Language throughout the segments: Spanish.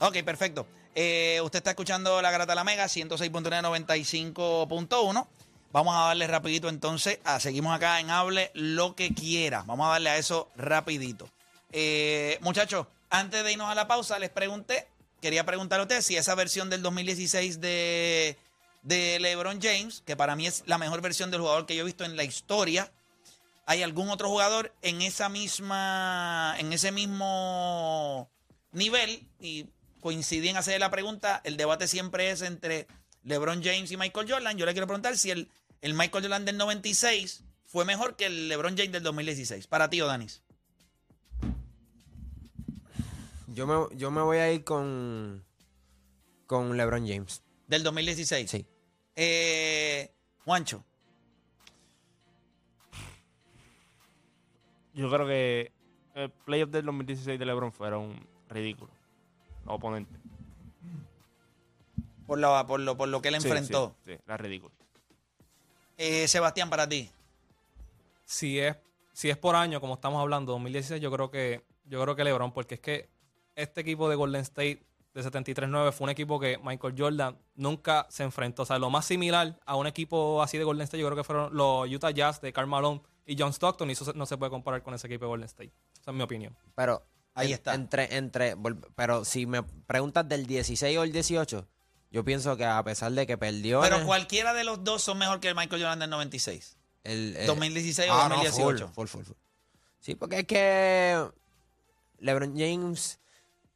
Ok, perfecto. Eh, usted está escuchando la Grata de la Mega, 106.995.1. Vamos a darle rapidito entonces, a, seguimos acá en Hable lo que quiera. Vamos a darle a eso rapidito. Eh, muchachos, antes de irnos a la pausa, les pregunté, quería preguntarle a ustedes si esa versión del 2016 de, de LeBron James, que para mí es la mejor versión del jugador que yo he visto en la historia, ¿hay algún otro jugador en esa misma, en ese mismo nivel? Y coincidí en hacer la pregunta, el debate siempre es entre LeBron James y Michael Jordan. Yo le quiero preguntar si el, el Michael Jordan del 96 fue mejor que el LeBron James del 2016. Para ti, Danis. Yo me, yo me voy a ir con, con LeBron James. Del 2016. Sí. Eh, Juancho. Yo creo que el playoff del 2016 de LeBron fueron ridículos. Los oponentes. Por, la- por, lo, por lo que él Sí, enfrentó. Sí, sí, era ridículo. Eh, Sebastián, para ti. Si es, si es por año, como estamos hablando, 2016, yo creo que, yo creo que LeBron, porque es que este equipo de Golden State de 73-9 fue un equipo que Michael Jordan nunca se enfrentó. O sea, lo más similar a un equipo así de Golden State, yo creo que fueron los Utah Jazz de Karl Malone y John Stockton, y eso no se puede comparar con ese equipo de Golden State. Esa es mi opinión. Pero Ahí en- está. Entre, entre, pero si me preguntas del 16 o el 18, yo pienso que a pesar de que perdió. en Pero el- cualquiera de los dos son mejor que el Michael Jordan del 96. el, el- 2016 o Ah, no, 2018. full, full, full, full. Sí, porque es que LeBron James,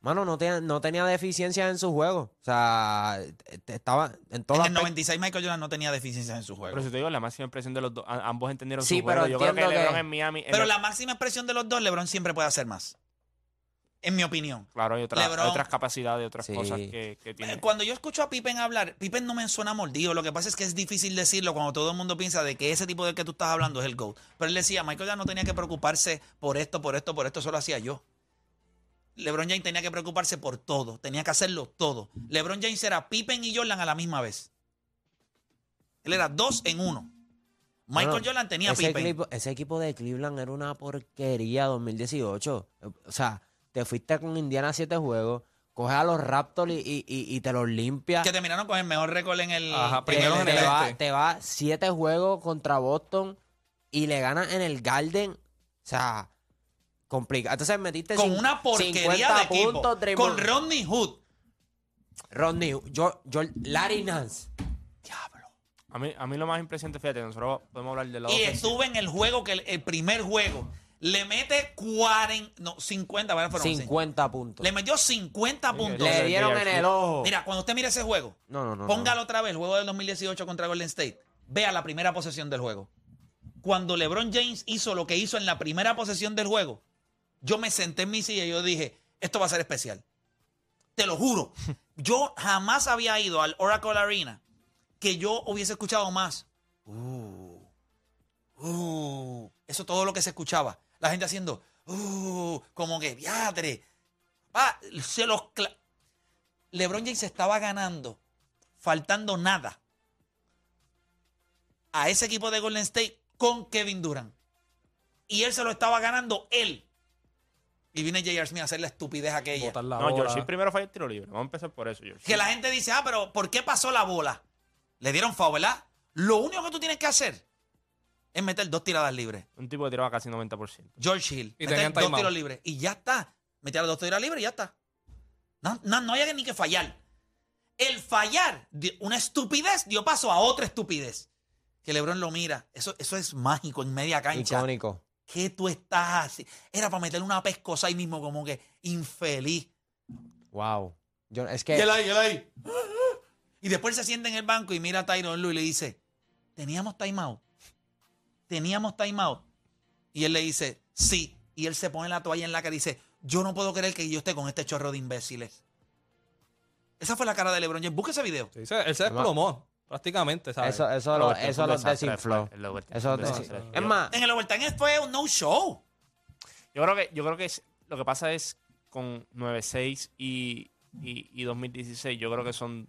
mano, no tenía, no tenía deficiencias en su juego. O sea, estaba en En todas el 96 Michael Jordan no tenía deficiencias en su juego. Pero si te digo, la máxima impresión de los dos, ambos entendieron Sí, su pero juego. Yo creo que entiendo que- LeBron en Miami. en Pero el- la máxima expresión de los dos, LeBron siempre puede hacer más. En mi opinión. Claro, hay, otra- hay otras capacidades, otras Sí. cosas que, que tiene. Eh, Cuando yo escucho a Pippen hablar, Pippen no me suena mordido. Lo que pasa es que es difícil decirlo cuando todo el mundo piensa de que ese tipo del que tú estás hablando es el GOAT. Pero él decía, Michael ya no tenía que preocuparse por esto, por esto, por esto, eso lo hacía yo. LeBron James tenía que preocuparse por todo, tenía que hacerlo todo. LeBron James era Pippen y Jordan a la misma vez. Él era dos en uno. Michael Bueno, Jordan tenía ese Pippen. equipo, ese equipo de Cleveland era una porquería 2018. O sea, te fuiste con Indiana a siete juegos, coges a los Raptors y, y- y- y te los limpias. Que terminaron con el mejor récord en el. Ajá, en Te, primero en te el va, este. te va siete juegos contra Boston y le ganas en el Garden. O sea, complicado. Entonces metiste con una porquería 50 de equipo. puntos, Draymond. con Rodney Hood. Rodney, yo, yo, Larry Nance. Diablo. A mí, a mí lo más impresionante, fíjate, nosotros podemos hablar del lado Y estuve en el juego, que el, el primer juego, le mete 40, no, 50, ¿verdad? Fueron 50 puntos. Le metió 50 Sí, puntos. Le dieron en el ojo. Mira, cuando usted mire ese juego, no, no, no. póngalo otra vez, el juego del 2018 contra Golden State. Vea la primera posesión del juego. Cuando LeBron James hizo lo que hizo en la primera posesión del juego, yo me senté en mi silla y yo dije, esto va a ser especial. Te lo juro. Yo jamás había ido al Oracle Arena que yo hubiese escuchado más. Uh, uh, eso todo lo que se escuchaba. La gente haciendo, uh, como que, viadre. Va, se los cla- LeBron James estaba ganando, faltando nada, a ese equipo de Golden State con Kevin Durant. Y él se lo estaba ganando él. Y viene J.R. Smith a hacer la estupidez aquella. La No. George primero fue el tiro libre. Vamos a empezar por eso, George. Que la gente dice, ah, pero ¿por qué pasó la bola? Le dieron foul, ¿verdad? Lo único que tú tienes que hacer es meter dos tiradas libres. Un tipo que tiraba casi 90%. George Hill. Y meter dos tiros libres. Y ya está. Meter los dos tiros libres y ya está. No, no, no hay ni que fallar. El fallar, de una estupidez, dio paso a otra estupidez. Que LeBron lo mira. Eso, eso es mágico en media cancha. Icónico. ¿Qué tú estás así? Era para meterle una pescosa ahí mismo, como que infeliz. Wow. Yo, es Y que él ahí, él ahí. Y después se sienta en el banco y mira a Tyron Lue y le dice, ¿teníamos timeout? ¿Teníamos timeout? Y él le dice, sí. Y él se pone la toalla en la cara y dice, yo no puedo creer que yo esté con este chorro de imbéciles. Esa fue la cara de LeBron James. Busca ese video. Sí, se- él se desplomó, prácticamente, ¿sabes? eso, eso, lo, eso fue un lo desastre, desinfló. Eso desinfló. Es más, En el overtime fue un no show. Yo creo que, yo creo que es- lo que pasa es con 9-6 y, y, y 2016, yo creo que son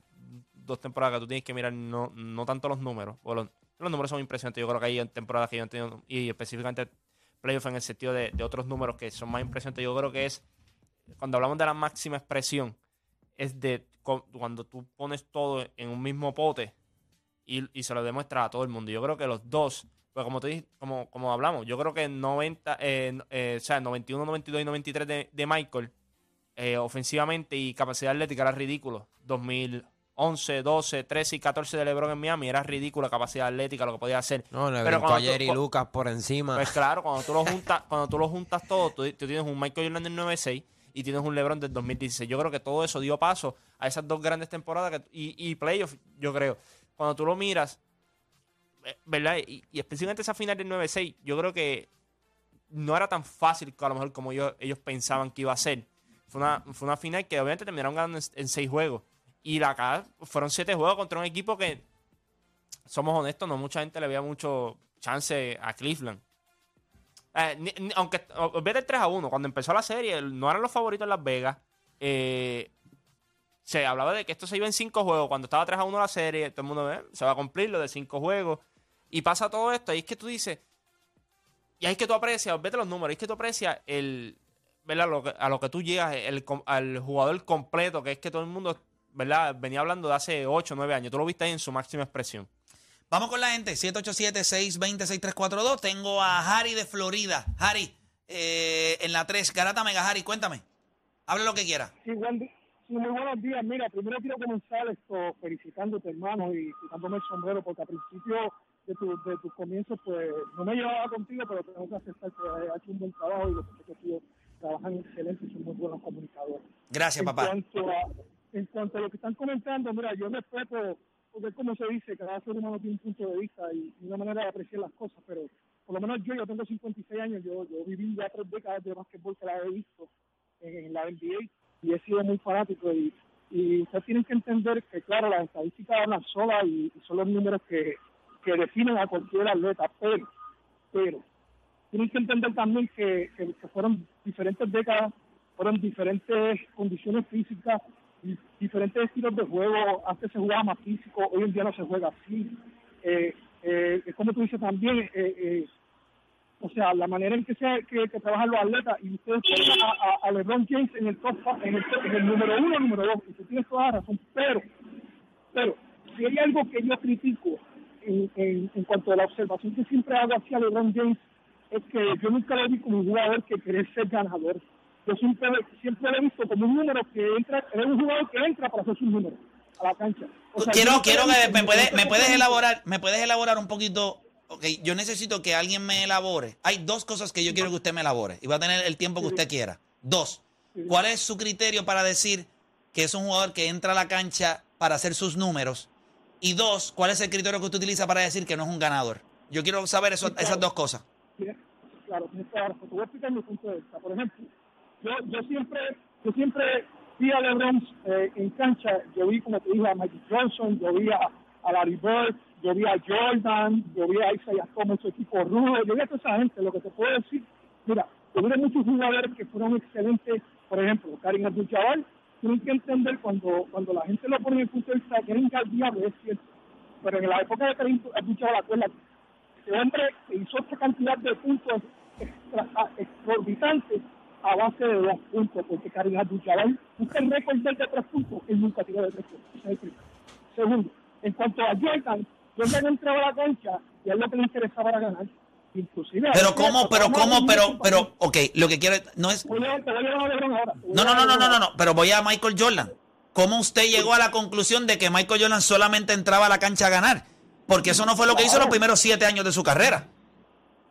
dos temporadas que tú tienes que mirar no, no tanto los números, o los, los números son impresionantes. Yo creo que hay temporadas que yo han tenido, y específicamente playoff en el sentido de, otros números que son más impresionantes. Yo creo que es, cuando hablamos de la máxima expresión, es de cu- cuando tú pones todo en un mismo pote y, y se lo demuestras a todo el mundo. Yo creo que los dos, pues como te como, como hablamos, yo creo que 90, eh, eh, o sea, 91, 92 y 93 de, de Michael, eh, ofensivamente y capacidad atlética era ridículo. 2011, 12, 13 y 14 de LeBron en Miami era ridícula capacidad atlética, lo que podía hacer. No, le Pero cuando tú- cu- Lucas por encima. Pues claro, cuando tú lo juntas, cuando tú lo juntas todo, tú, tú tienes un Michael Jordan del 96 y tienes un LeBron del 2016. Yo creo que todo eso dio paso a esas dos grandes temporadas que- y, y playoffs, yo creo. Cuando tú lo miras, eh, ¿verdad? Y, y específicamente esa final del 9-6, yo creo que no era tan fácil a lo mejor como ellos, ellos pensaban que iba a ser. Fue una, fue una final que obviamente terminaron ganando en, en seis juegos. Y la acá fueron siete juegos contra un equipo que, somos honestos, no mucha gente le veía mucho chance a Cleveland. Eh, ni- ni- aunque olvídate el 3 a 1, cuando empezó la serie, no eran los favoritos en Las Vegas. Eh, se hablaba de que esto se iba en 5 juegos. Cuando estaba 3 a 1 la serie, todo el mundo ve, se va a cumplir lo de 5 juegos. Y pasa todo esto, y es que tú dices, y ahí es que tú aprecias, vete los números, ahí es que tú aprecias el, ¿verdad? A lo que tú llegas, el, al jugador completo, que es que todo el mundo, ¿verdad? Venía hablando de hace 8 o 9 años. Tú lo viste ahí en su máxima expresión. Vamos con la gente, 787-620-6342. Tengo a Harry de Florida. Harry, eh, en la 3, Garata Mega Harry, cuéntame. Hable lo que quiera. Sí, buen muy buenos días. Mira, primero quiero comenzar esto felicitándote, hermano, y quitándome el sombrero, porque al principio de, tu, de tus comienzos, pues no me llevaba contigo, pero tengo que aceptar que has hecho un buen trabajo y los que tío trabajan excelente y son muy buenos comunicadores. Gracias, en papá. Cuanto a, en cuanto a lo que están comentando, mira, yo respeto, porque como se dice, cada ser humano tiene un punto de vista y una manera de apreciar las cosas, pero por lo menos yo, yo tengo 56 años, yo, yo viví ya tres décadas de básquetbol que la he visto en la NBA y he sido muy fanático y, y ustedes tienen que entender que, claro, las estadísticas hablan solas y, son los números que, que definen a cualquier atleta, pero, pero, tienen que entender también que, que, fueron diferentes décadas, fueron diferentes condiciones físicas, diferentes estilos de juego. Antes se jugaba más físico, hoy en día no se juega así. Eh, eh, es como tú dices también, eh, eh, o sea, la manera en que se que, que trabajan los atletas y ustedes ponen a, a, a LeBron James en el top, en el, en el número uno, número dos, y tú tienes toda la pero, pero, si hay algo que yo critico en, en, en cuanto a la observación que siempre hago hacia LeBron James, es que yo nunca lo vi como un jugador que quiere ser ganador. Yo siempre, siempre lo he visto como un número que entra, es un jugador que entra para hacer sus números a la cancha. O sea, yo quiero quiero que me un me puedes elaborar, me puedes elaborar un poquito. Ok, yo necesito que alguien me elabore. Hay dos cosas que yo quiero que usted me elabore y va a tener el tiempo que usted quiera. Dos. ¿Cuál es su criterio para decir que es un jugador que entra a la cancha para hacer sus números? Y dos, ¿cuál es el criterio que usted utiliza para decir que no es un ganador? Yo quiero saber eso- esas dos cosas. Claro, la razón. Te voy a explicar mi punto de vista. Por ejemplo, yo, yo siempre yo siempre vi a LeBron eh, en cancha. Yo vi, como te dije, a Magic Johnson, yo vi a, Larry Bird, yo vi a Jordan, yo vi a Isaiah Thomas, su equipo rudo, yo vi a toda esa gente. Lo que te puedo decir, mira, a muchos jugadores que fueron excelentes. Por ejemplo, Karim Abdul-Jabbar, tienen que entender cuando, cuando la gente lo pone en el punto de vista era diablo, es cierto. Pero en la época de Karim Abdul-Jabbar, acuérdate, este hombre hizo esta cantidad de puntos extra, a- exorbitantes a base de dos puntos, porque Karim Abdul-Jabbar busca el récord de tres puntos, él nunca tiró de tres puntos. Ese es el primero. Segundo, en cuanto a Jordan, Jordan entraba a la cancha y a él lo que le interesaba era ganar. Inclusive... Pero cómo, pero cómo, pero, pero, ok, lo que quiero no es... No, no, no, no, no, no, no, pero voy a Michael Jordan. ¿Cómo usted llegó a la conclusión de que Michael Jordan solamente entraba a la cancha a ganar? Porque eso no fue lo que hizo los primeros siete años de su carrera.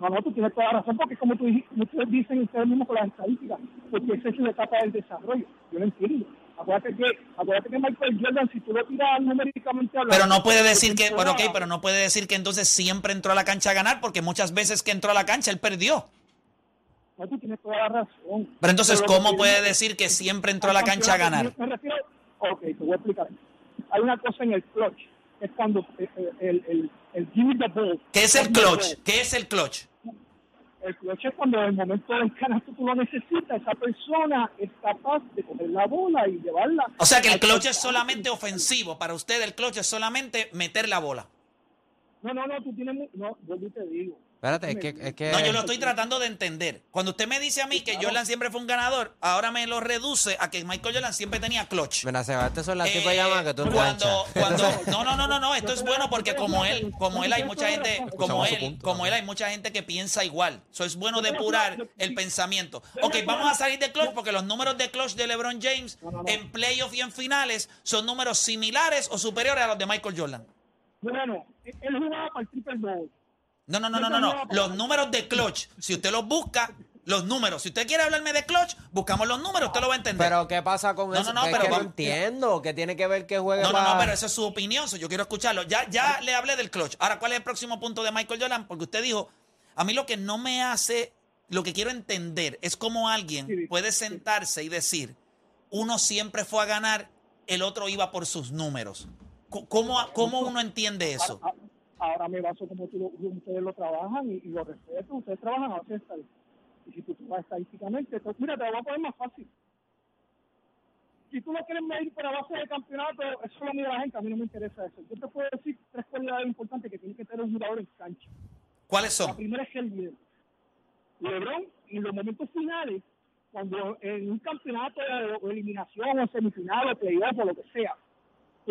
No, no, tú tienes toda la razón, porque como tú dijiste, ustedes dicen ustedes mismos con las estadísticas, porque esa es la etapa del desarrollo. Yo lo entiendo. Acuérdate que, acuérdate que Michael Jordan, si tú lo tiras numéricamente hablando... Pero no puede decir que, bueno, ok, pero no puede decir que entonces siempre entró a la cancha a ganar, porque muchas veces que entró a la cancha él perdió. No, tú tienes toda la razón. Pero entonces, que ¿cómo puede decir que siempre entró a la cancha a ganar? Me refiero, ok, te voy a explicar. Hay una cosa en el clutch, es cuando eh, eh, el, el, el. ¿Qué es el clutch? ¿Qué es el clutch? El clutch es cuando en el momento del canasto tú lo necesitas, esa persona es capaz de coger la bola y llevarla. O sea que el clutch es solamente ofensivo. Para usted el clutch es solamente meter la bola. No, no, no, tú tienes... No, yo te digo. Espérate, es que, es que No, yo lo estoy tratando de entender. Cuando usted me dice a mí que Jordan siempre fue un ganador, ahora me lo reduce a que Michael Jordan siempre tenía clutch. Mira, Seba, estas son las Eh, tipos de llamadas que tú cuando, cuando, no, no, no, no, no, esto es bueno porque como él, como él hay mucha gente, como él, como él hay mucha gente que piensa igual. Eso es bueno depurar el pensamiento. Ok, vamos a salir de clutch porque los números de clutch de LeBron James en playoff y en finales son números similares o superiores a los de Michael Jordan. Bueno, él jugaba para el triple doble. No, no, no, no, no, no. Los números de clutch, si usted los busca, los números. Si usted quiere hablarme de clutch, buscamos los números, usted lo va a entender. Pero ¿qué pasa con No, eso? no, no, es pero que no entiendo. que tiene que ver que juegue No, no, no, pero esa es su opinión, yo quiero escucharlo. Ya, ya le hablé del clutch. Ahora, ¿cuál es el próximo punto de Michael Jordan? Porque usted dijo, a mí lo que no me hace, lo que quiero entender es cómo alguien puede sentarse y decir, uno siempre fue a ganar, el otro iba por sus números. ¿Cómo, cómo uno entiende eso? Ahora me baso como tú ustedes lo trabajan y, y lo respeto. Ustedes trabajan a estadística. Y si tú vas estadísticamente, pues, mira, te lo voy a poner más fácil. Si tú lo quieres medir por base de campeonato, eso lo mide la gente, a mí no me interesa eso. Yo te puedo decir tres cualidades importantes que tiene que tener un jugador en cancha. ¿Cuáles La son? primera es el líder. LeBron, en los momentos finales, cuando en un campeonato de eliminación o semifinal o playoff o lo que sea,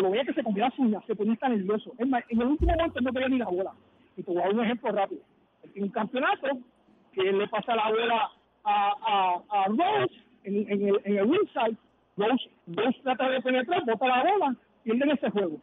lo veía que se comía uñas, se ponía tan nervioso. Es más, en el último momento él no quería ni la bola. Y te voy a dar un ejemplo rápido. Él tiene un campeonato que él le pasa la bola a, a, a Rose en, en el, en el ringside. Rose, Rose trata de penetrar, bota la bola, pierden ese juego.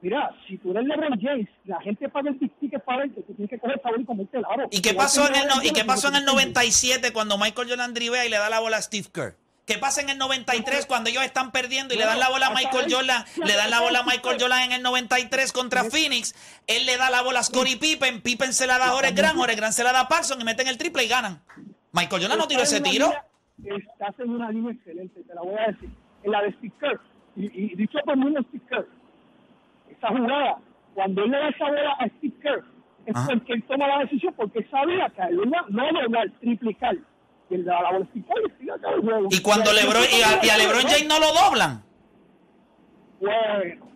Mira, si tú eres LeBron James, la gente paga el ticket para verte, tú tienes que coger favor y comerte el aro. ¿Y qué pasó en el, no- y qué pasó en el 97 cuando Michael Jordan drivea y le da la bola a Steve Kerr? ¿Qué pasa en el 93 cuando ellos están perdiendo y le dan la bola a Michael Jordan? Le dan la bola a Michael Jordan en el 93 contra Phoenix. Él le da la bola a Scottie Pippen. Pippen se la da a Jorge Grant. Jorge Grant se la da a Paxson y meten el triple y ganan. Michael Jordan no tiró ese tiro. Estás en una línea excelente, te la voy a decir. En la de Steve Kerr, y, dicho por mí Steve Kerr, esa jugada, cuando él le da esa bola a Steve Kerr, es porque él toma la decisión, porque sabía que a él no doblar, triplicar. La bola y sigue acá el juego. Y cuando LeBron y a, y a LeBron James no lo doblan. Bueno,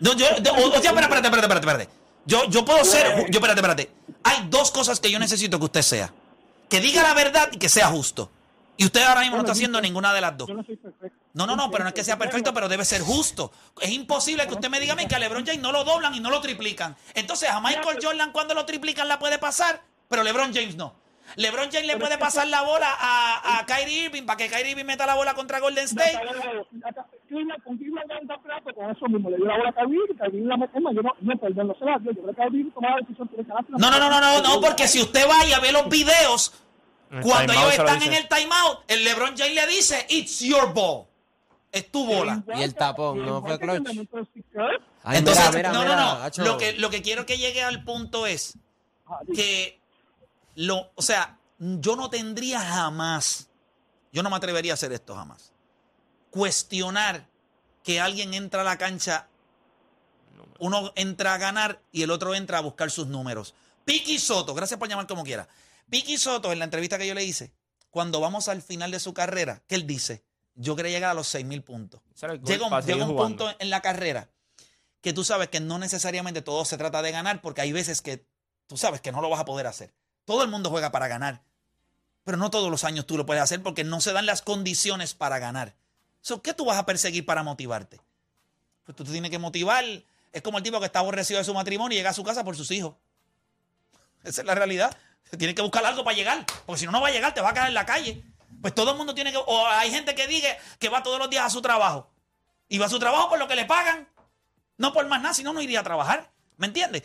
No, yo, o, o sea, espérate, espérate, espérate, espérate. Yo, yo puedo ser, ju- yo, espérate, espérate. Hay dos cosas que yo necesito que usted sea. Que diga la verdad y que sea justo. Y usted ahora mismo no está haciendo ninguna de las dos. yo no soy perfecto. No, no, no, pero no es que sea perfecto, pero debe ser justo. Es imposible que usted me diga a mí que a LeBron James no lo doblan y no lo triplican. Entonces, a Michael Jordan cuando lo triplican la puede pasar, pero LeBron James no. LeBron James le puede pasar la bola a, a Kyrie Irving para que Kyrie Irving meta la bola contra Golden State. Cleveland- con Cleveland gana un campeonato con eso mismo. Le dio la bola a Kyrie y Kyrie la metió. Es más, yo no, no, perdón, no se la dio. Yo creo que Kyrie tomaba la decisión de ganar. No, no, no, no, no, no, porque si usted va y a ver los videos, cuando timeout ellos están en el timeout, el LeBron James le dice, it's your ball. Es tu bola. Y el tapón, ¿no fue clutch? Entonces, no, no, no. Lo que, lo que quiero que llegue al punto es que lo, o sea, yo no tendría jamás, yo no me atrevería a hacer esto jamás. Cuestionar que alguien entra a la cancha, uno entra a ganar y el otro entra a buscar sus números. Piki Soto, gracias por llamar como quiera. Piki Soto, en la entrevista que yo le hice, cuando vamos al final de su carrera, ¿qué él dice? Yo quería llegar a los 6 mil puntos. Llega un, llega punto en la carrera que tú sabes que no necesariamente todo se trata de ganar, porque hay veces que tú sabes que no lo vas a poder hacer. Todo el mundo juega para ganar, pero no todos los años tú lo puedes hacer porque no se dan las condiciones para ganar. So, ¿Qué tú vas a perseguir para motivarte? Pues tú te tienes que motivar. Es como el tipo que está aborrecido de su matrimonio y llega a su casa por sus hijos. Esa es la realidad. Tiene que buscar algo para llegar, porque si no, no va a llegar, te va a quedar en la calle. Pues todo el mundo tiene que. O hay gente que diga que va todos los días a su trabajo. Y va a su trabajo por lo que le pagan. No por más nada, si no, no iría a trabajar. ¿Me entiendes?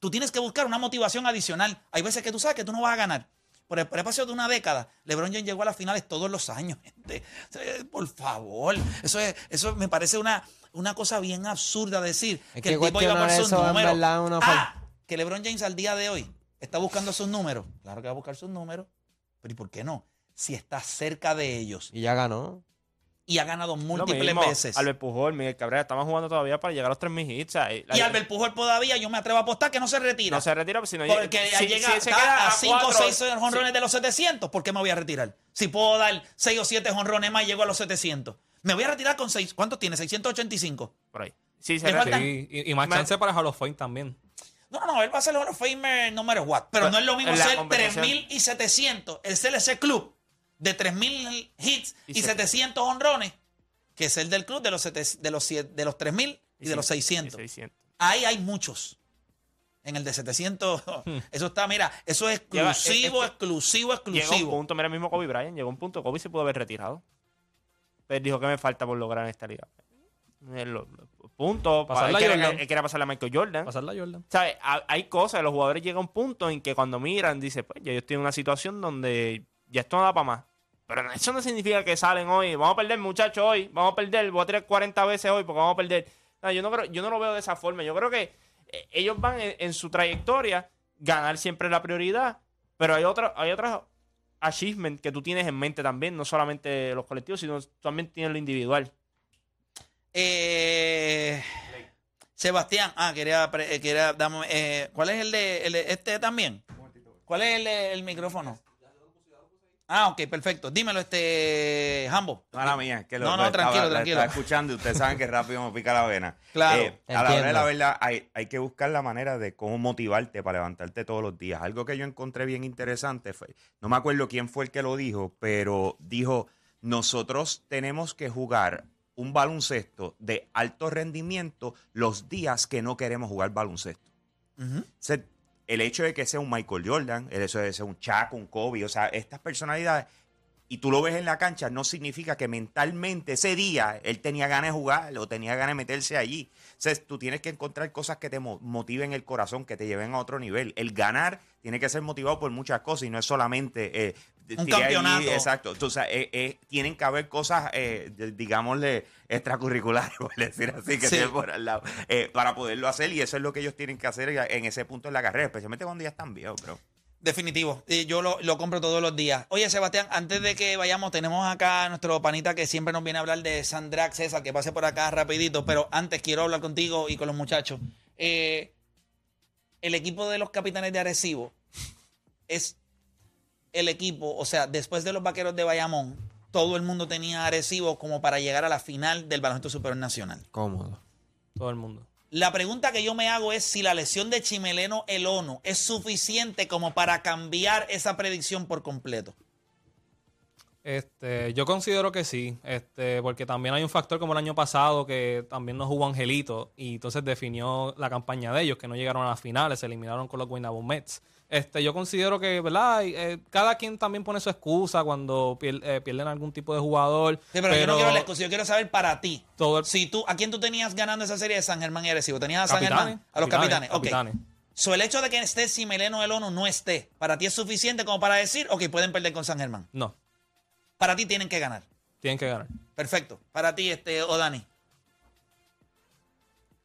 Tú tienes que buscar una motivación adicional. Hay veces que tú sabes que tú no vas a ganar. Por el, espacio de una década, LeBron James llegó a las finales todos los años, gente. Por favor. Eso, es, eso me parece una, una cosa bien absurda decir Es que, que el tipo iba por sus números. una ah, que LeBron James al día de hoy está buscando sus números. Claro que va a buscar sus números. Pero ¿y por qué no? Si está cerca de ellos Y ya ganó. Y ha ganado múltiples mismo, veces. Albert Pujol, Miguel Cabrera, estamos jugando todavía para llegar a los 3.000 hits. o sea, la- Y Albert Pujol todavía, yo me atrevo a apostar que no se retira. no se retira, pero si no Porque si- llega si queda a 5 o cuatro- 6 jonrones de los 700, ¿por qué me voy a retirar? Si puedo dar 6 o 7 jonrones más y llego a los 700. Me voy a retirar con 6. ¿Cuántos tiene? 685. Por ahí. Sí, se retira. Sí, y, y más Me- chance para Hall of Fame también. No, no, no, él va a ser Hall of Famer no matter what. Pero Pues, no es lo mismo ser conversación- 3.700, el ese club de 3.000 hits y, Y se- 700 honrones, que ser del club de los, sete- de los, siete- de los 3.000 y, de los Y 600. 600. Ahí hay muchos. En el de 700, eso está, mira, eso es Lleva- exclusivo, es- es- exclusivo, Llegó un exclusivo. punto, mira el mismo Kobe Bryant, llegó un punto, Kobe se pudo haber retirado. Pero dijo que me falta por lograr en esta liga. El, lo- lo- punto. Pasarla Él Jordan. él quería pasarle a Michael Jordan. Pasarla a Jordan. ¿Sabes? Ha- Hay cosas, los jugadores llegan a un punto en que cuando miran, dicen, pues ya yo estoy en una situación donde ya esto no da para más. Pero eso no significa que salen hoy, vamos a perder muchachos hoy, vamos a perder, voy a tirar 40 veces hoy porque vamos a perder. No, yo, no creo, yo no lo veo de esa forma. Yo creo que eh, ellos van en, su trayectoria, ganar siempre la prioridad, pero hay otros hay otros achievements que tú tienes en mente también, no solamente los colectivos, sino también tienes lo individual. Eh, Sebastián, ah, quería, eh, quería eh, ¿cuál es el de, el de este también? ¿Cuál es el, el micrófono? Ah, ok, perfecto. Dímelo, este, Jambo. Mala mía, que lo, No, no, lo tranquilo, lo tranquilo. estaba escuchando y ustedes saben que rápido me pica la vena. Claro, Eh, a la hora de la verdad, hay, hay que buscar la manera de cómo motivarte para levantarte todos los días. Algo que yo encontré bien interesante fue, no me acuerdo quién fue el que lo dijo, pero dijo, nosotros tenemos que jugar un baloncesto de alto rendimiento los días que no queremos jugar baloncesto. Ujú. O sea, el hecho de que sea un Michael Jordan, el hecho de que sea un Chuck, un Kobe, o sea, estas personalidades, y tú lo ves en la cancha, no significa que mentalmente ese día él tenía ganas de jugar o tenía ganas de meterse allí. O sea, tú tienes que encontrar cosas que te mo- motiven el corazón, que te lleven a otro nivel. El ganar tiene que ser motivado por muchas cosas y no es solamente... eh, Un allí, campeonato. exacto. Entonces, eh, eh, tienen que haber cosas, eh, digámosle, extracurriculares, por decir así, que Sí. estén por al lado, para poderlo hacer. Y eso es lo que ellos tienen que hacer en ese punto de la carrera, especialmente cuando ya están viejos, bro. Definitivo. Y yo lo, lo compro todos los días. Oye, Sebastián, antes de que vayamos, tenemos acá a nuestro panita que siempre nos viene a hablar de Sandrax César, que pase por acá rapidito, pero antes quiero hablar contigo y con los muchachos. Eh, el equipo de los capitanes de Arecibo es el equipo, o sea, después de los vaqueros de Bayamón, todo el mundo tenía Arecibo como para llegar a la final del baloncesto superior nacional. Cómodo. Todo el mundo. La pregunta que yo me hago es si la lesión de Chimeleno el ONU es suficiente como para cambiar esa predicción por completo. Este, yo considero que sí, este, porque también hay un factor como el año pasado que también no jugó Angelito y entonces definió la campaña de ellos, que no llegaron a las finales, se eliminaron con los Guaynabo Mets. Este, yo considero que, ¿verdad? Eh, cada quien también pone su excusa cuando pier- eh, pierden algún tipo de jugador. Sí, pero, yo no quiero la excusa, yo quiero saber para ti. todo el- Si tú, ¿a quién tú tenías ganando esa serie de San Germán y Arecibo? ¿Tenías a San Capitanes, Germán? A los capitanes. Ok. capitanes. So, el hecho de que esté Chimeleno el ONU no esté, ¿para ti es suficiente como para decir, ok, pueden perder con San Germán? No, Para ti tienen que ganar. tienen que ganar. Perfecto. Para ti, este, Odani.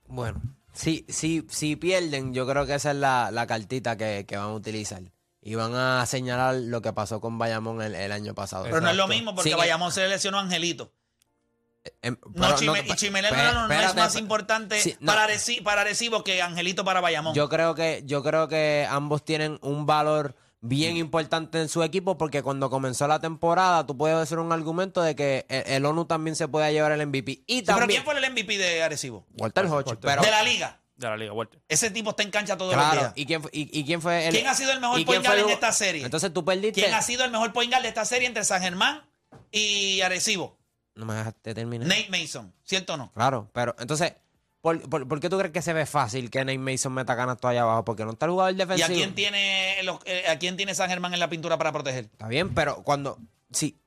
Bueno, si, si, si pierden, yo creo que esa es la, la cartita que, que van a utilizar. Y van a señalar lo que pasó con Bayamón el, el año pasado. Pero no es lo mismo porque Sí, Bayamón se lesionó a Angelito. Em, No, pero Chime- y Chimeleno el ONU no es espérate, más importante Sí, no. para, Areci- para Arecibo que Angelito para Bayamón. Yo creo que, yo creo que ambos tienen un valor bien importante en su equipo porque cuando comenzó la temporada tú puedes hacer un argumento de que el, el ONU también se puede llevar el MVP. Y Sí, pero también ¿quién fue el MVP de Arecibo? Walter Hodge, pero de la liga. De la Liga Walter. Ese tipo está en cancha todos los claro, días. ¿y quién, fue- y, y quién fue el ¿Quién ha sido el mejor point guard en el- esta serie? Entonces tú perdiste. ¿Quién ha sido el mejor point guard de esta serie entre San Germán y Arecibo? No me dejaste terminar. Nate Mason, ¿cierto o no? Claro, pero entonces, ¿por, por, por qué tú crees que se ve fácil que Nate Mason meta ganas todo allá abajo? Porque no está el jugador ¿Y defensivo. a quién tiene los- eh, a quién tiene San Germán en la pintura para proteger? Está bien, pero cuando. Sí.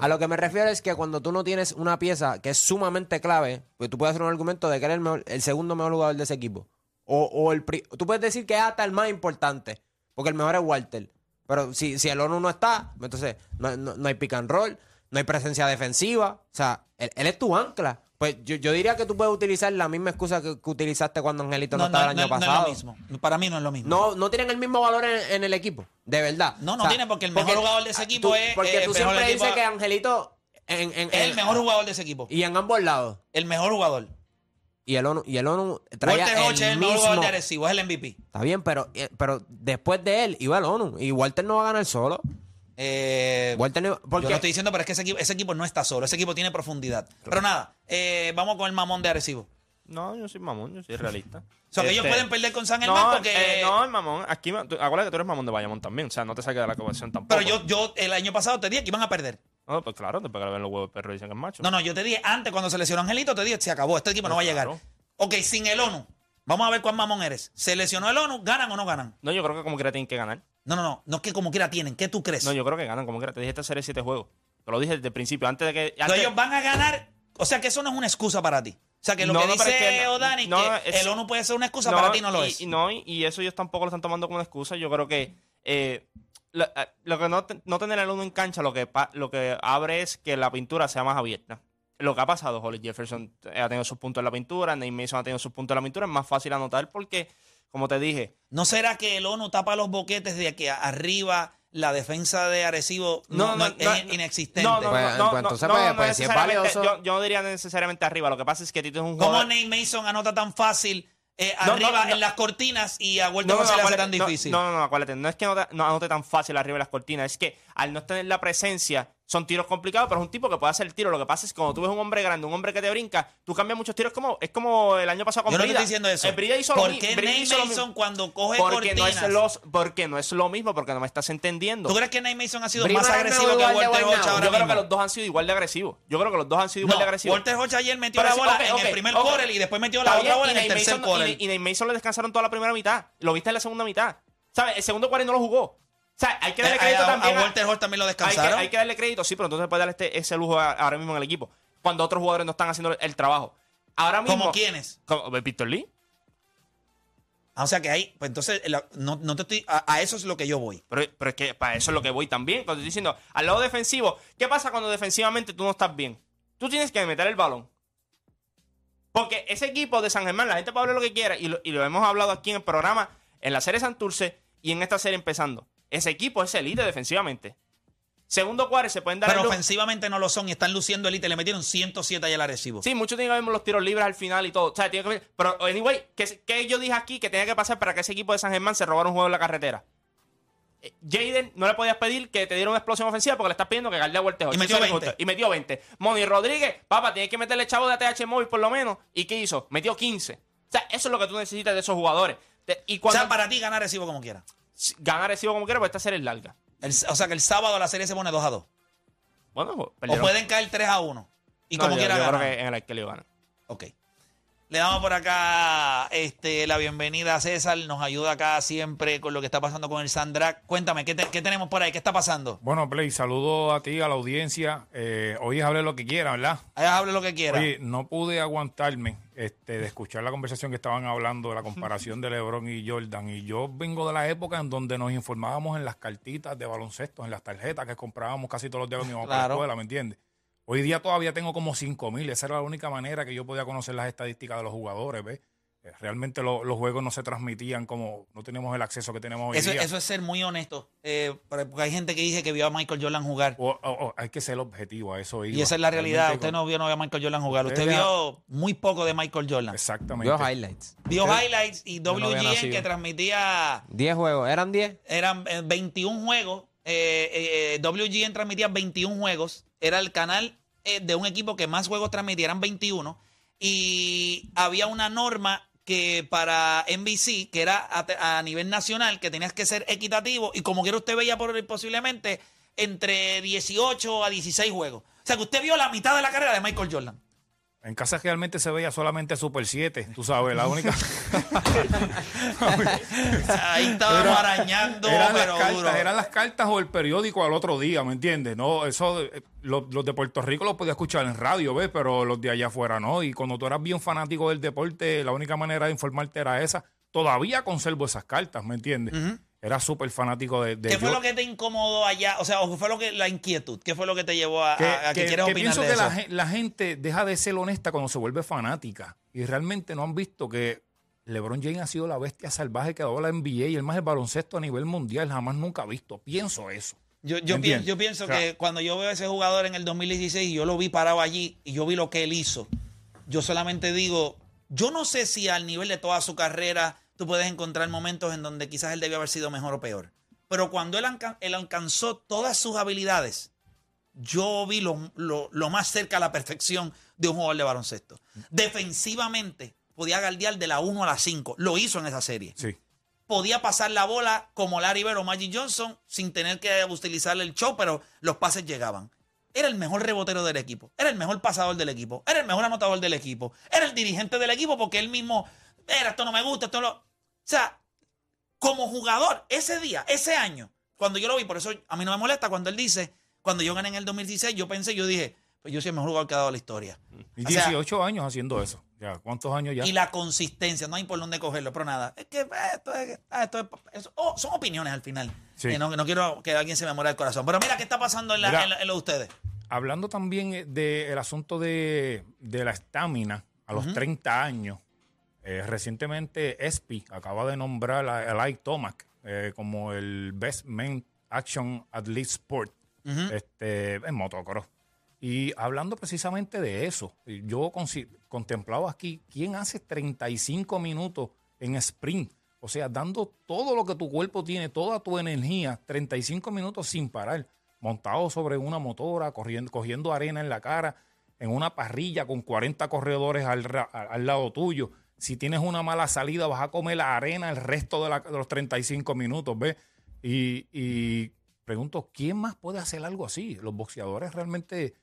A lo que me refiero es que cuando tú no tienes una pieza que es sumamente clave, pues tú puedes hacer un argumento de que eres el, mejor- el segundo mejor jugador de ese equipo. O, o el pri- tú puedes decir que es hasta el más importante, porque el mejor es Walter. Pero si, si el ONU no está, entonces no, no- no hay pick and roll, no hay presencia defensiva. O sea, él, él es tu ancla. Pues yo, yo diría que tú puedes utilizar la misma excusa que, que utilizaste cuando Angelito no, estaba el año no pasado. es lo mismo. Para mí no es lo mismo. No, no tienen el mismo valor en, en el equipo, de verdad. No, no tiene, porque el mejor jugador de ese equipo tú- es, Porque eh, tú siempre dices que Angelito. En, en- es el mejor jugador de ese equipo. Y en ambos lados. El mejor jugador. Y el ONU, y el ONU traía Walter Hodge el es el mejor jugador de Arecibo, es el MVP. Está bien, pero, eh, pero después de él iba el ONU. Y Walter no va a ganar solo. Eh, Walter Yo lo estoy diciendo, pero es que ese equipo, ese equipo no está solo, ese equipo tiene profundidad. Pero nada, eh, vamos con el mamón de Arecibo. No, yo soy mamón, yo soy realista. O sea, que ellos Este, pueden perder con San Germán no, porque... eh, no, el mamón. Aquí, tú- acuérdate que tú eres mamón de Bayamón también. O sea, no te saques de la conversación tampoco. pero yo, yo el año pasado te dije que iban a perder. No, pues claro, le ven los huevos de perro y dicen que es macho. No, no, yo te dije antes cuando se lesionó Angelito, te dije, se acabó, este equipo no va a llegar. Claro. Ok, sin el ONU. Vamos a ver cuán mamón eres. ¿Se lesionó el ONU? ¿Ganan o no ganan? No, yo creo que como quiera tienen que ganar. No, no, no. No es que como quiera tienen. ¿Qué tú crees? No, yo creo que ganan como quiera. Te dije esta serie siete juegos. Te lo dije desde el principio, antes de que. Antes- ellos van a ganar. O sea, que eso no es una excusa para ti. O sea, que lo No, que no, dice es que O'Dani, no, que es- el ONU puede ser una excusa, para ti no lo y, es. y no, y, eso ellos tampoco lo están tomando como una excusa. Yo creo que eh, lo, eh, lo que no, te- no tener el uno en cancha lo que, lo que abre es que la pintura sea más abierta. Lo que ha pasado, Holly Jefferson ha tenido sus puntos en la pintura, Nate Mason ha tenido sus puntos en la pintura, es más fácil anotar porque, como te dije, ¿No será que el ONU tapa los boquetes de que arriba la defensa de Arecibo no, no- es inexistente? No, no, Pues, no, no, no, entonces, no, pues, no pues, si es valioso. yo, yo no diría necesariamente arriba. Lo que pasa es que Tito es un ¿Cómo jugador. Nate Mason anota tan fácil eh, arriba no. en las cortinas y a Walter No, no, se le hace tan difícil? No, no, no, acuérdate. No es que no, te- no anote tan fácil arriba de las cortinas. Es que al no tener la presencia, son tiros complicados, pero es un tipo que puede hacer el tiro. Lo que pasa es que cuando tú ves un hombre grande, un hombre que te brinca, tú cambias muchos tiros. Es como, es como el año pasado con Yo no Brida. estoy diciendo eso. Eh, Brida hizo lo ¿Por qué Brida lo Mason cuando coge porque no, es los, porque no es lo mismo, porque no me estás entendiendo. ¿Tú crees que Nate Mason ha sido Brida más agresivo que Walter. Hodge ahora Yo creo mismo? que los dos han sido igual de agresivos. Yo creo que los dos han sido igual No, de agresivos. Walter Hodge ayer metió Pero la bola ok, en el primer quarter y después metió la otra bola en el tercer quarter. y, y Nate Mason le descansaron toda la primera mitad. Lo viste en la segunda mitad. ¿Sabes? El segundo quarter no lo jugó. O sea, hay que darle Eh, crédito a, también. a Walter Hodge también lo hay, que, descansaron. hay que darle crédito, sí, pero entonces puede darle este, ese lujo ahora mismo en el equipo. Cuando otros jugadores no están haciendo el trabajo. Ahora mismo. ¿Como quiénes? Como Víctor Lee. Ah, o sea que ahí, pues entonces, la- no, no te estoy, a, a eso es lo que yo voy. Pero, pero es que para eso es lo que voy también. Cuando estoy diciendo, al lado defensivo, ¿qué pasa cuando defensivamente tú no estás bien? Tú tienes que meter el balón. Porque ese equipo de San Germán, la gente puede hablar lo que quiera, y lo, y lo hemos hablado aquí en el programa, en la serie Santurce y en esta serie empezando. Ese equipo es elite defensivamente. Segundo cuadro se pueden dar Pero el ofensivamente no lo son y están luciendo elite. Le metieron 107 ahí al Arecibo. Sí, muchos tienen que ver los tiros libres al final y todo. O sea, tiene que ver- Pero, anyway, ¿qué, qué yo dije aquí que tenía que pasar para que ese equipo de San Germán se robara un juego en la carretera? Eh, Jaden, no le podías pedir que te diera una explosión ofensiva porque le estás pidiendo que Gardea vuelte Y metió 20. Y metió 20. Moni Rodríguez, papá, tienes que meterle chavo de ATH móvil por lo menos. ¿Y qué hizo? Metió 15. O sea, eso es lo que tú necesitas de esos jugadores. Y O sea, para ti ganar Arecibo como quiera. Ganar recibo como quiera, pues esta serie es larga. El- o sea que el sábado la serie se pone 2 a 2. Bueno, pues, O perdieron. pueden caer 3 a 1. Y No, como yo- quiera yo ganar. creo que en el Arkelio ganan. Ok. Le damos por acá este, la bienvenida a César. Nos ayuda acá siempre con lo que está pasando con el Sandra. Cuéntame, ¿qué, te- qué tenemos por ahí? ¿Qué está pasando? Bueno, Play, saludo a ti, a la audiencia. Eh, hoy es hable lo que quiera, ¿verdad? Ahí hable lo que quiera. Oye, no pude aguantarme este, de escuchar la conversación que estaban hablando de la comparación de LeBron y Jordan. Y yo vengo de la época en donde nos informábamos en las cartitas de baloncesto, en las tarjetas que comprábamos casi todos los días cuando íbamos para la Claro. escuela, ¿me entiendes? Hoy día todavía tengo como 5 mil. Esa era la única manera que yo podía conocer las estadísticas de los jugadores, ¿ves? Eh, Realmente lo- los juegos no se transmitían como no teníamos el acceso que tenemos hoy Eso, día. eso es ser muy honesto. Eh, porque hay gente que dice que vio a Michael Jordan jugar. O- o- o hay que ser objetivo a eso. Y iba. esa es la realidad. Realmente Usted con- no vio, no vio a Michael Jordan jugar. Usted vio muy poco de Michael Jordan. Exactamente. Vio highlights. Vio Usted- highlights y WGN que transmitía 10 juegos. ¿Eran 10? eran eh, 21 juegos. Eh, eh, WGN transmitía 21 juegos. Era el canal eh, de un equipo que más juegos transmitía, eran 21. Y había una norma que para NBC, que era a, a nivel nacional, que tenías que ser equitativo. Y como quiera usted veía por, posiblemente entre 18 a 16 juegos. O sea que usted vio la mitad de la carrera de Michael Jordan. En casa realmente se veía solamente Super 7, tú sabes, la única. Ahí estábamos Era- arañando, eran, pero las duro. cartas, eran las cartas o el periódico al otro día, ¿me entiendes? No, eso, eh, lo- los, de Puerto Rico los podía escuchar en radio, ¿ves? Pero los de allá afuera no. Y cuando tú eras bien fanático del deporte, la única manera de informarte era esa. Todavía conservo esas cartas, ¿me entiendes? Era súper fanático de, de ¿Qué fue yo- lo que te incomodó allá? O sea, ¿o qué fue lo que la inquietud? ¿Qué fue lo que te llevó a, que, a- a que, que- quieras que opinar pienso de que eso? la, gen- la gente deja de ser honesta cuando se vuelve fanática y realmente no han visto que LeBron James ha sido la bestia salvaje que ha dado la NBA y el más el baloncesto a nivel mundial jamás nunca ha visto. Pienso eso. Yo, yo, ¿Me pien- entiendes? yo pienso que cuando yo veo a ese jugador en el 2016 y yo lo vi parado allí y yo vi lo que él hizo, yo solamente digo, yo no sé si al nivel de toda su carrera tú puedes encontrar momentos en donde quizás él debió haber sido mejor o peor. Pero cuando él, alca- él alcanzó todas sus habilidades, yo vi lo, lo- lo más cerca a la perfección de un jugador de baloncesto. Defensivamente, podía guardiar de la 1 a la 5. Lo hizo en esa serie. Sí. Podía pasar la bola como Larry Bird o Magic Johnson sin tener que utilizar el show, pero los pases llegaban. Era el mejor rebotero del equipo. Era el mejor pasador del equipo. Era el mejor anotador del equipo. Era el dirigente del equipo porque él mismo, era, esto no me gusta, esto no... O sea, como jugador, ese día, ese año, cuando yo lo vi, por eso a mí no me molesta cuando él dice, cuando yo gané en el 2016, yo pensé, yo dije, pues yo soy el mejor jugador que ha dado la historia. Y O sea, 18 años haciendo eso. Ya, ¿cuántos años ya? y la consistencia, no hay por dónde cogerlo, pero nada. Es que eh, esto es, ah, esto es- eso- oh, son opiniones al final. Sí. Eh, no, no quiero que alguien se me muera el corazón. Pero mira qué está pasando en, la- Mira. en la- en lo de ustedes. Hablando también del asunto de, de la estamina a los 30 años, eh, recientemente ESPY acaba de nombrar a Eli Tomac eh, como el Best Men Action Athlete Sport este, en motocross. Y hablando precisamente de eso, yo consi- contemplaba aquí quién hace 35 minutos en sprint, o sea, dando todo lo que tu cuerpo tiene, toda tu energía, 35 minutos sin parar, montado sobre una motora, corriendo, cogiendo arena en la cara, en una parrilla con 40 corredores al- al lado tuyo. Si tienes una mala salida, vas a comer la arena el resto de, la- de los 35 minutos, ¿ves? Y, pregunto, ¿quién más puede hacer algo así? Los boxeadores realmente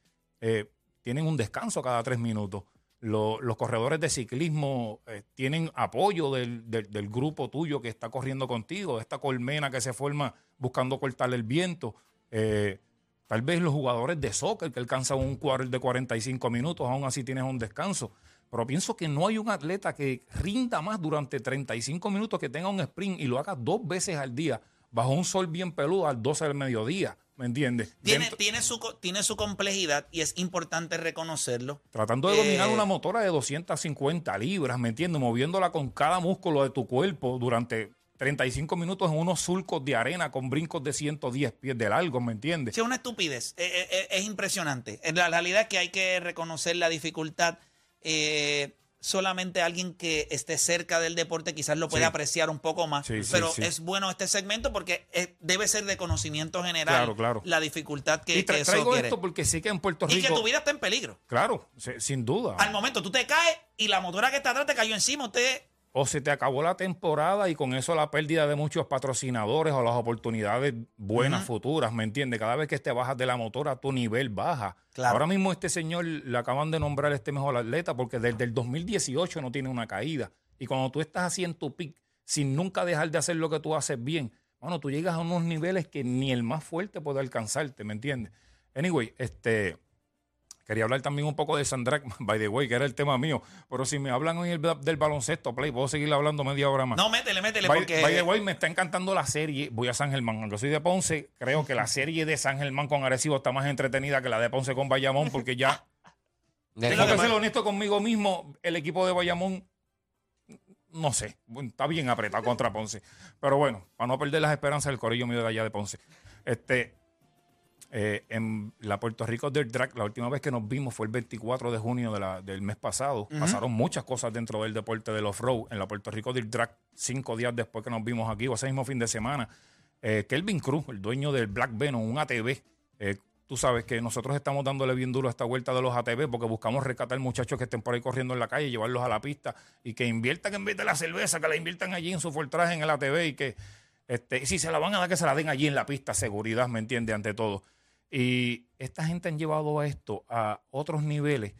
eh, tienen un descanso cada tres minutos. Lo- los corredores de ciclismo eh, tienen apoyo del, grupo tuyo que está corriendo contigo, esta colmena que se forma buscando cortarle el viento. Eh, tal vez los jugadores de soccer que alcanzan un quarter de 45 minutos, aún así tienes un descanso. Pero pienso que no hay un atleta que rinda más durante 35 minutos, que tenga un sprint y lo haga dos veces al día, bajo un sol bien peludo al 12 del mediodía. ¿Me entiendes? Tiene, Dentro- tiene, su, tiene su complejidad y es importante reconocerlo. Tratando de dominar Eh, una motora de 250 libras, ¿me entiendes? Moviéndola con cada músculo de tu cuerpo durante 35 minutos en unos surcos de arena con brincos de 110 pies de largo, ¿me entiendes? Sí, es una estupidez. Eh, eh, eh, es impresionante. En la realidad es que hay que reconocer la dificultad. Eh, solamente alguien que esté cerca del deporte quizás lo puede Sí. apreciar un poco más. Sí, pero sí. es bueno este segmento porque es- debe ser de conocimiento general Claro, claro. la dificultad que, y tra- que eso traigo quiere. esto porque sí que en Puerto Y Rico... que tu vida está en peligro. Claro, sin duda. Al momento tú te caes y la motora que está atrás te cayó encima. Usted o se te acabó la temporada y con eso la pérdida de muchos patrocinadores o las oportunidades buenas futuras, ¿me entiendes? Cada vez que te bajas de la motora, tu nivel baja. Claro. Ahora mismo este señor le acaban de nombrar este mejor atleta porque desde el 2018 no tiene una caída. Y cuando tú estás así en tu pick, sin nunca dejar de hacer lo que tú haces bien, bueno, tú llegas a unos niveles que ni el más fuerte puede alcanzarte, ¿me entiendes? Anyway, este... Quería hablar también un poco de Sandrak, by the way, que era el tema mío. Pero si me hablan hoy el- del baloncesto, Play, puedo seguir hablando media hora más. no métele, métele by, porque by the way, me está encantando la serie. Voy a San Germán. Aunque soy de Ponce, creo que la serie de San Germán con Arecibo está más entretenida que la de Ponce con Bayamón, porque ya, tengo que ser honesto conmigo mismo, el equipo de Bayamón, no sé, está bien apretado contra Ponce. Pero bueno, para no perder las esperanzas del corillo mío de allá de Ponce. Este, eh, en la Puerto Rico Dirt Drag, la última vez que nos vimos fue el 24 de junio de la- del mes pasado. Pasaron muchas cosas dentro del deporte del off-road. En la Puerto Rico Dirt Drag, cinco días después que nos vimos aquí, o ese mismo fin de semana, eh, Kelvin Cruz, el dueño del Black Venom, un ATV. eh, tú sabes que nosotros estamos dándole bien duro a esta vuelta de los ATV porque buscamos rescatar muchachos que estén por ahí corriendo en la calle, llevarlos a la pista y que inviertan en vez de la cerveza, que la inviertan allí en su fortraje en el ATV y que este, si se la van a dar, que se la den allí en la pista, seguridad, ¿me entiende? Ante todo. Y esta gente han llevado a esto a otros niveles,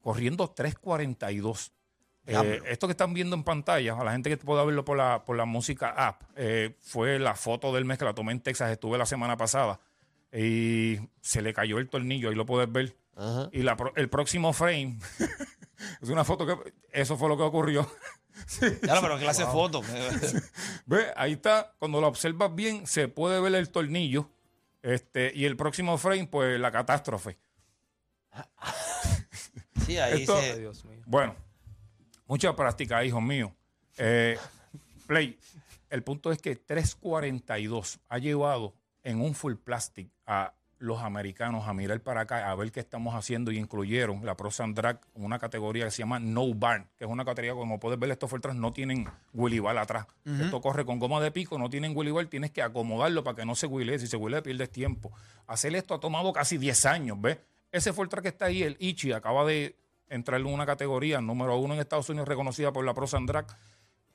corriendo 342. Eh, esto que están viendo en pantalla, a la gente que pueda verlo por la, por la música app, eh, fue la foto del mes que la tomé en Texas, estuve la semana pasada y se le cayó el tornillo, ahí lo puedes ver. Ajá. Y la el próximo frame es una foto que eso fue lo que ocurrió. Claro, pero clase foto. Ve, ahí está, cuando lo observas bien, se puede ver el tornillo. Este, y el próximo frame, pues la catástrofe. Sí, ahí Esto- se- Dios mío. Bueno, mucha práctica, hijo mío. Eh, Play, el punto es que 342 ha llevado en un full plastic a los americanos a mirar para acá, a ver qué estamos haciendo y incluyeron la Pro Drag en una categoría que se llama No Barn, que es una categoría, como puedes ver, estos Fortran no tienen Willy Ball atrás. Esto corre con goma de pico, no tienen Willy Ball, tienes que acomodarlo para que no se huile. Si se huile, pierdes tiempo. Hacer esto ha tomado casi 10 años, ¿ves? Ese Fortran que está ahí, el Ichi, acaba de entrar en una categoría número uno en Estados Unidos reconocida por la Pro Drag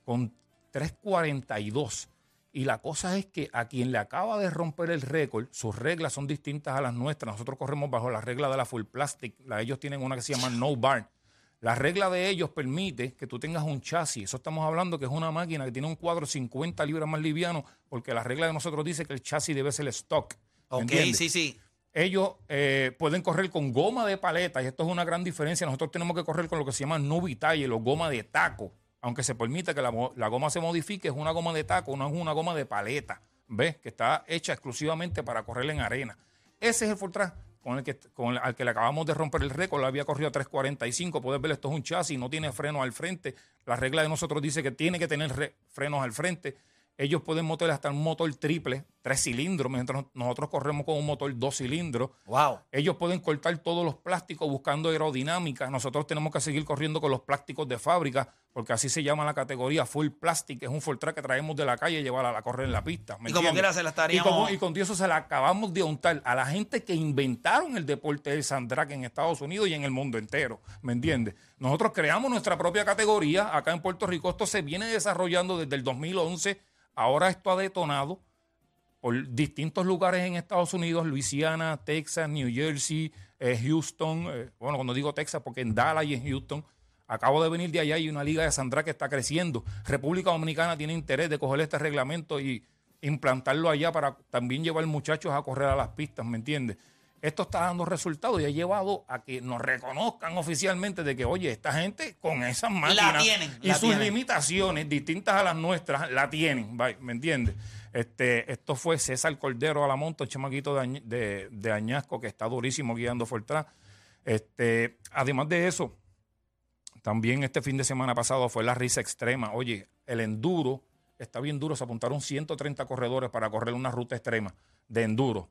con 342. Y la cosa es que a quien le acaba de romper el récord, sus reglas son distintas a las nuestras. Nosotros corremos bajo la regla de la full plastic. La, ellos tienen una que se llama no bar. La regla de ellos permite que tú tengas un chasis. Eso estamos hablando que es una máquina que tiene un cuadro 50 libras más liviano, porque la regla de nosotros dice que el chasis debe ser stock. ¿me Ok, entiendes? sí, sí. ellos eh, pueden correr con goma de paleta, y esto es una gran diferencia. Nosotros tenemos que correr con lo que se llama nubi talle, o goma de taco. Aunque se permita que la, la goma se modifique, es una goma de taco, no es una goma de paleta. ¿Ves? Que está hecha exclusivamente para correr en arena. Ese es el Fortran con el que, al que le acabamos de romper el récord. Le había corrido a 3.45. Puedes ver, esto es un chasis, no tiene freno al frente. La regla de nosotros dice que tiene que tener re- frenos al frente. Ellos pueden motor hasta un motor triple, tres cilindros, mientras nosotros corremos con un motor dos cilindros. Wow. Ellos pueden cortar todos los plásticos buscando aerodinámica. Nosotros tenemos que seguir corriendo con los plásticos de fábrica, porque así se llama la categoría full plastic. Es un full track que traemos de la calle y llevarla a la correr en la pista. ¿me Y como quiera se la estaríamos- Y, como- y con eso se la acabamos de untar a la gente que inventaron el deporte del sandrack en Estados Unidos y en el mundo entero. ¿Me entiendes? Nosotros creamos nuestra propia categoría acá en Puerto Rico. Esto se viene desarrollando desde el 2011. Ahora esto ha detonado por distintos lugares en Estados Unidos, Luisiana, Texas, New Jersey, eh, Houston, eh, bueno, cuando digo Texas, porque en Dallas y en Houston, acabo de venir de allá y una liga de Sandra que está creciendo. República Dominicana tiene interés de coger este reglamento y implantarlo allá para también llevar muchachos a correr a las pistas, ¿me entiendes? Esto está dando resultados y ha llevado a que nos reconozcan oficialmente de que, oye, esta gente con esas máquinas tienen, y la sus tienen. limitaciones distintas a las nuestras la tienen, ¿me entiendes? Este, esto fue César Cordero a la monta, el chamaquito de, de, de Añasco que está durísimo guiando Fortran. Este, además de eso, también este fin de semana pasado fue la risa extrema. Oye, el enduro está bien duro. Se apuntaron 130 corredores para correr una ruta extrema de enduro.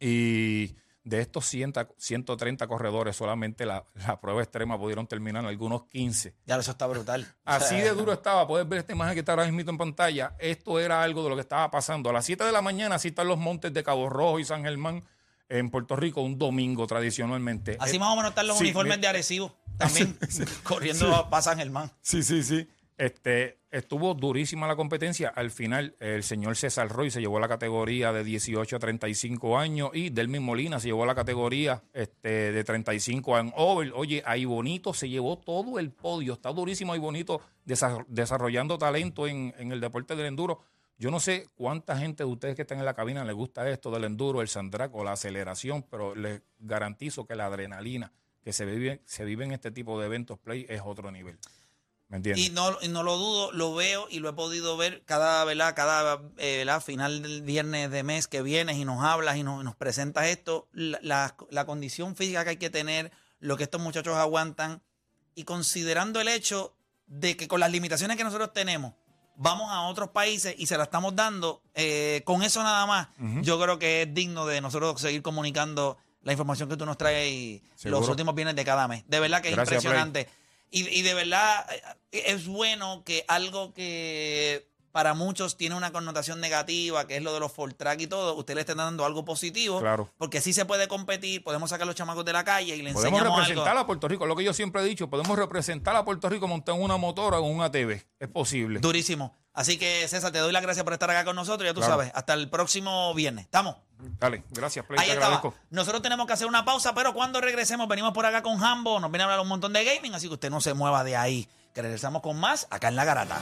Y de estos 100 130 corredores, solamente la, la prueba extrema pudieron terminar algunos 15. Ya eso está brutal. Así de duro estaba. Puedes ver esta imagen que está ahora mismo en pantalla. Esto era algo de lo que estaba pasando. A las 7 de la mañana, así están los montes de Cabo Rojo y San Germán en Puerto Rico, un domingo tradicionalmente. Así más o menos están los sí, uniformes de Arecibo también, corriendo para San Germán. Sí, sí, sí. Este, estuvo durísima la competencia. Al final, el señor César Roy se llevó la categoría de 18 a 35 años y Delmin Molina se llevó la categoría este, de 35 en over. Oye, ahí Bonito se llevó todo el podio. Está durísimo ahí Bonito desa- desarrollando talento en, el deporte del enduro. Yo no sé cuánta gente de ustedes que están en la cabina les gusta esto del enduro, el sandrac o la aceleración, pero les garantizo que la adrenalina que se vive, se vive en este tipo de eventos play es otro nivel. ¿Me entiendes? Y no, y no lo dudo, lo veo y lo he podido ver cada, ¿verdad? cada eh, ¿verdad? final del viernes de mes que vienes y nos hablas y nos, nos presentas esto, la, la- la condición física que hay que tener, lo que estos muchachos aguantan y considerando el hecho de que con las limitaciones que nosotros tenemos, vamos a otros países y se la estamos dando, eh, con eso nada más, yo creo que es digno de nosotros seguir comunicando la información que tú nos traes y los últimos viernes de cada mes. De verdad que es Play. Y, y de verdad eh, es bueno que algo que para muchos tiene una connotación negativa, que es lo de los full track y todo, usted le esté dando algo positivo. Claro. Porque sí se puede competir, podemos sacar a los chamacos de la calle y le Podemos enseñamos representar algo. a Puerto Rico, lo que yo siempre he dicho, podemos representar a Puerto Rico montado en una motora o en un ATV. Es posible. Durísimo. Así que, César, te doy las gracias por estar acá con nosotros. Ya tú Claro. sabes, hasta el próximo viernes. ¿Estamos? Dale, gracias, Play, Ahí te estaba. agradezco. Nosotros tenemos que hacer una pausa, pero cuando regresemos, venimos por acá con Hambo. Nos viene a hablar un montón de gaming, así que usted no se mueva de ahí. Que regresamos con más acá en La Garata.